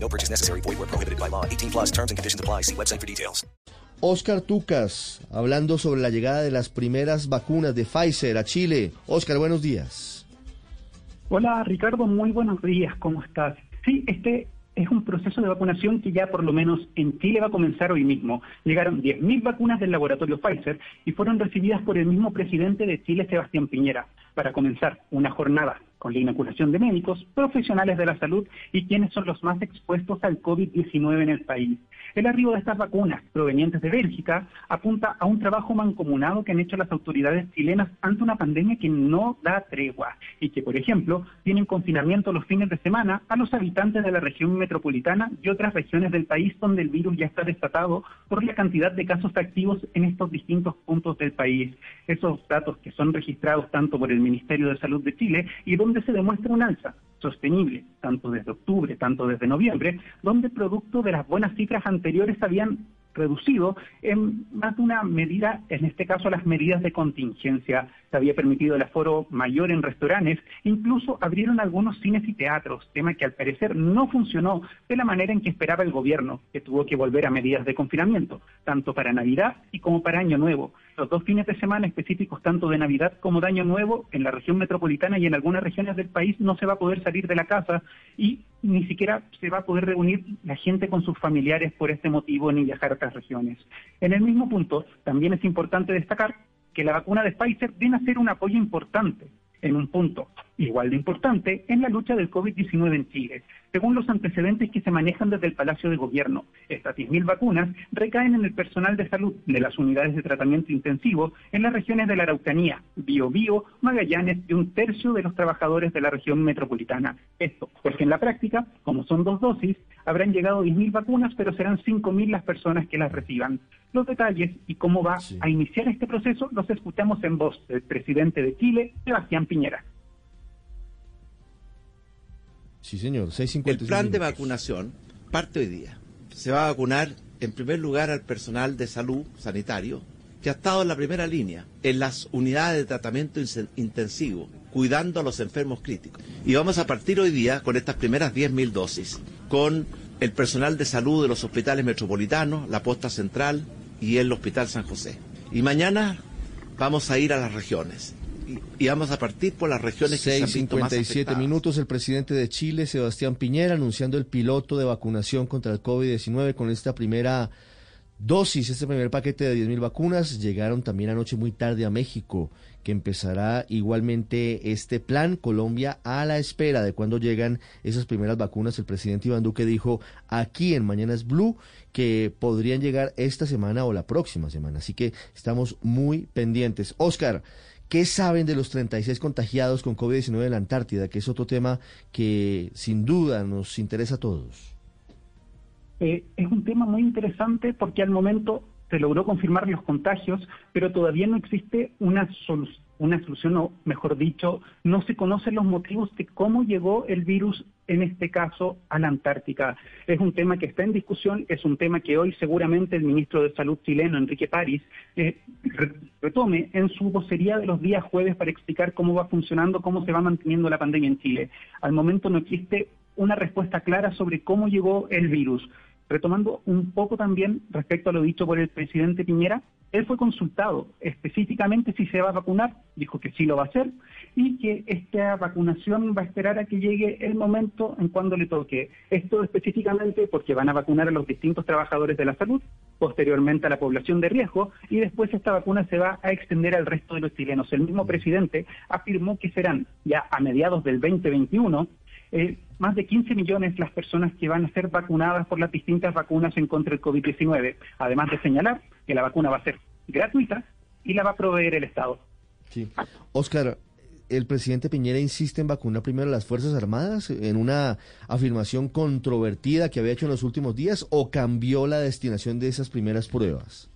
No purchase necessary. Void where prohibited by law. 18 plus terms and conditions apply. See website for details. Oscar Tucas, hablando sobre la llegada de las primeras vacunas de Pfizer a Chile. Oscar, buenos días. Hola Ricardo, muy buenos días, ¿cómo estás? Sí, este es un proceso de vacunación que ya por lo menos en Chile va a comenzar hoy mismo. Llegaron 10.000 vacunas del laboratorio Pfizer y fueron recibidas por el mismo presidente de Chile, Sebastián Piñera, para comenzar una jornada con la inoculación de médicos, profesionales de la salud y quienes son los más expuestos al COVID-19 en el país. El arribo de estas vacunas provenientes de Bélgica apunta a un trabajo mancomunado que han hecho las autoridades chilenas ante una pandemia que no da tregua y que, por ejemplo, tienen confinamiento los fines de semana a los habitantes de la región metropolitana y otras regiones del país donde el virus ya está desatado por la cantidad de casos activos en estos distintos puntos del país. Esos datos que son registrados tanto por el Ministerio de Salud de Chile y donde se demuestra un alza sostenible, tanto desde octubre, tanto desde noviembre, donde producto de las buenas cifras anteriores habían reducido en más de una medida, en este caso las medidas de contingencia. Se había permitido el aforo mayor en restaurantes, incluso abrieron algunos cines y teatros, tema que al parecer no funcionó de la manera en que esperaba el gobierno, que tuvo que volver a medidas de confinamiento, tanto para Navidad y como para Año Nuevo. Los dos fines de semana específicos, tanto de Navidad como de Año Nuevo, en la región metropolitana y en algunas regiones del país no se va a poder salir de la casa y ni siquiera se va a poder reunir la gente con sus familiares por este motivo ni viajar a otras regiones. En el mismo punto, también es importante destacar que la vacuna de Pfizer viene a ser un apoyo importante en un punto igual de importante en la lucha del COVID-19 en Chile. Según los antecedentes que se manejan desde el Palacio de Gobierno, estas 10.000 vacunas recaen en el personal de salud de las unidades de tratamiento intensivo en las regiones de la Araucanía, Biobío, Magallanes y un tercio de los trabajadores de la región metropolitana. Esto porque en la práctica, como son dos dosis, habrán llegado 10.000 vacunas, pero serán 5.000 las personas que las reciban. Los detalles y cómo va Sí. a iniciar este proceso los escuchamos en voz del presidente de Chile, Sebastián Piñera. Sí, señor, El 6.50 plan de vacunación parte hoy día. Se va a vacunar en primer lugar al personal de salud sanitario que ha estado en la primera línea, en las unidades de tratamiento intensivo, cuidando a los enfermos críticos. Y vamos a partir hoy día con estas primeras 10.000 dosis, con el personal de salud de los hospitales metropolitanos, la posta central y el Hospital San José. Y mañana vamos a ir a las regiones. Y, y vamos a partir por las regiones que se han visto más 6.57 afectadas. minutos, el presidente de Chile, Sebastián Piñera, anunciando el piloto de vacunación contra el COVID-19 con esta primera dosis, este primer paquete de 10.000 vacunas. Llegaron también anoche muy tarde a México, que empezará igualmente este plan Colombia a la espera de cuando llegan esas primeras vacunas. El presidente Iván Duque dijo aquí en Mañanas Blue que podrían llegar esta semana o la próxima semana. Así que estamos muy pendientes. Oscar, ¿Qué saben de los 36 contagiados con COVID-19 en la Antártida? Que es otro tema que sin duda nos interesa a todos. Eh, es un tema muy interesante porque al momento se logró confirmar los contagios, pero todavía no existe una, solu- una solución, o mejor dicho, no se conocen los motivos de cómo llegó el virus, en este caso, a la Antártica. Es un tema que está en discusión, es un tema que hoy seguramente el ministro de Salud chileno, Enrique París, eh, re- retome en su vocería de los días jueves para explicar cómo va funcionando, cómo se va manteniendo la pandemia en Chile. Al momento no existe una respuesta clara sobre cómo llegó el virus. Retomando un poco también respecto a lo dicho por el presidente Piñera, él fue consultado específicamente si se va a vacunar, dijo que sí lo va a hacer y que esta vacunación va a esperar a que llegue el momento en cuando le toque. Esto específicamente porque van a vacunar a los distintos trabajadores de la salud, posteriormente a la población de riesgo y después esta vacuna se va a extender al resto de los chilenos. El mismo presidente afirmó que serán ya a mediados del 2021 eh, más de 15 millones las personas que van a ser vacunadas por las distintas vacunas en contra del COVID-19. Además de señalar que la vacuna va a ser gratuita y la va a proveer el Estado. Sí. Oscar, el presidente Piñera insiste en vacunar primero a las Fuerzas Armadas en una afirmación controvertida que había hecho en los últimos días o cambió la destinación de esas primeras pruebas?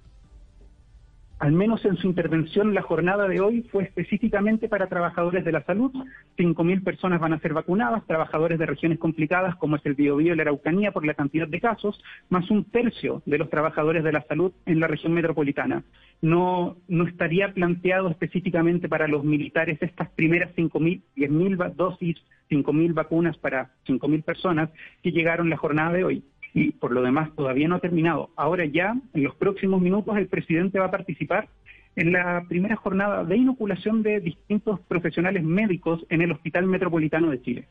Al menos en su intervención, la jornada de hoy fue específicamente para trabajadores de la salud. 5.000 personas van a ser vacunadas, trabajadores de regiones complicadas como es el Biobío y la Araucanía por la cantidad de casos, más un tercio de los trabajadores de la salud en la región metropolitana. No, no estaría planteado específicamente para los militares estas primeras 5.000, 10.000 dosis, 5.000 vacunas para 5.000 personas que llegaron la jornada de hoy y por lo demás todavía no ha terminado. Ahora ya, en los próximos minutos, el presidente va a participar en la primera jornada de inoculación de distintos profesionales médicos en el Hospital Metropolitano de Chile.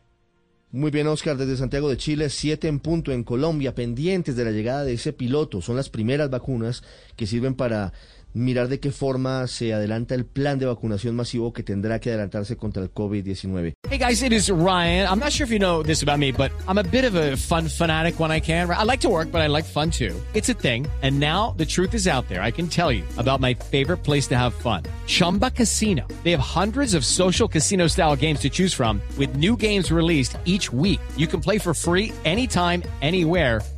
Muy bien, Oscar, desde Santiago de Chile, siete en punto en Colombia, pendientes de la llegada de ese piloto. Son las primeras vacunas que sirven para mirar de qué forma se adelanta el plan de vacunación masivo que tendrá que adelantarse contra el COVID-19. Hey guys, it is Ryan. I'm not sure if you know this about me, but I'm a bit of a fun fanatic when I can. I like to work, but I like fun too. It's a thing. And now the truth is out there. I can tell you about my favorite place to have fun. Chumba Casino. They have hundreds of social casino style games to choose from with new games released each week. You can play for free anytime, anywhere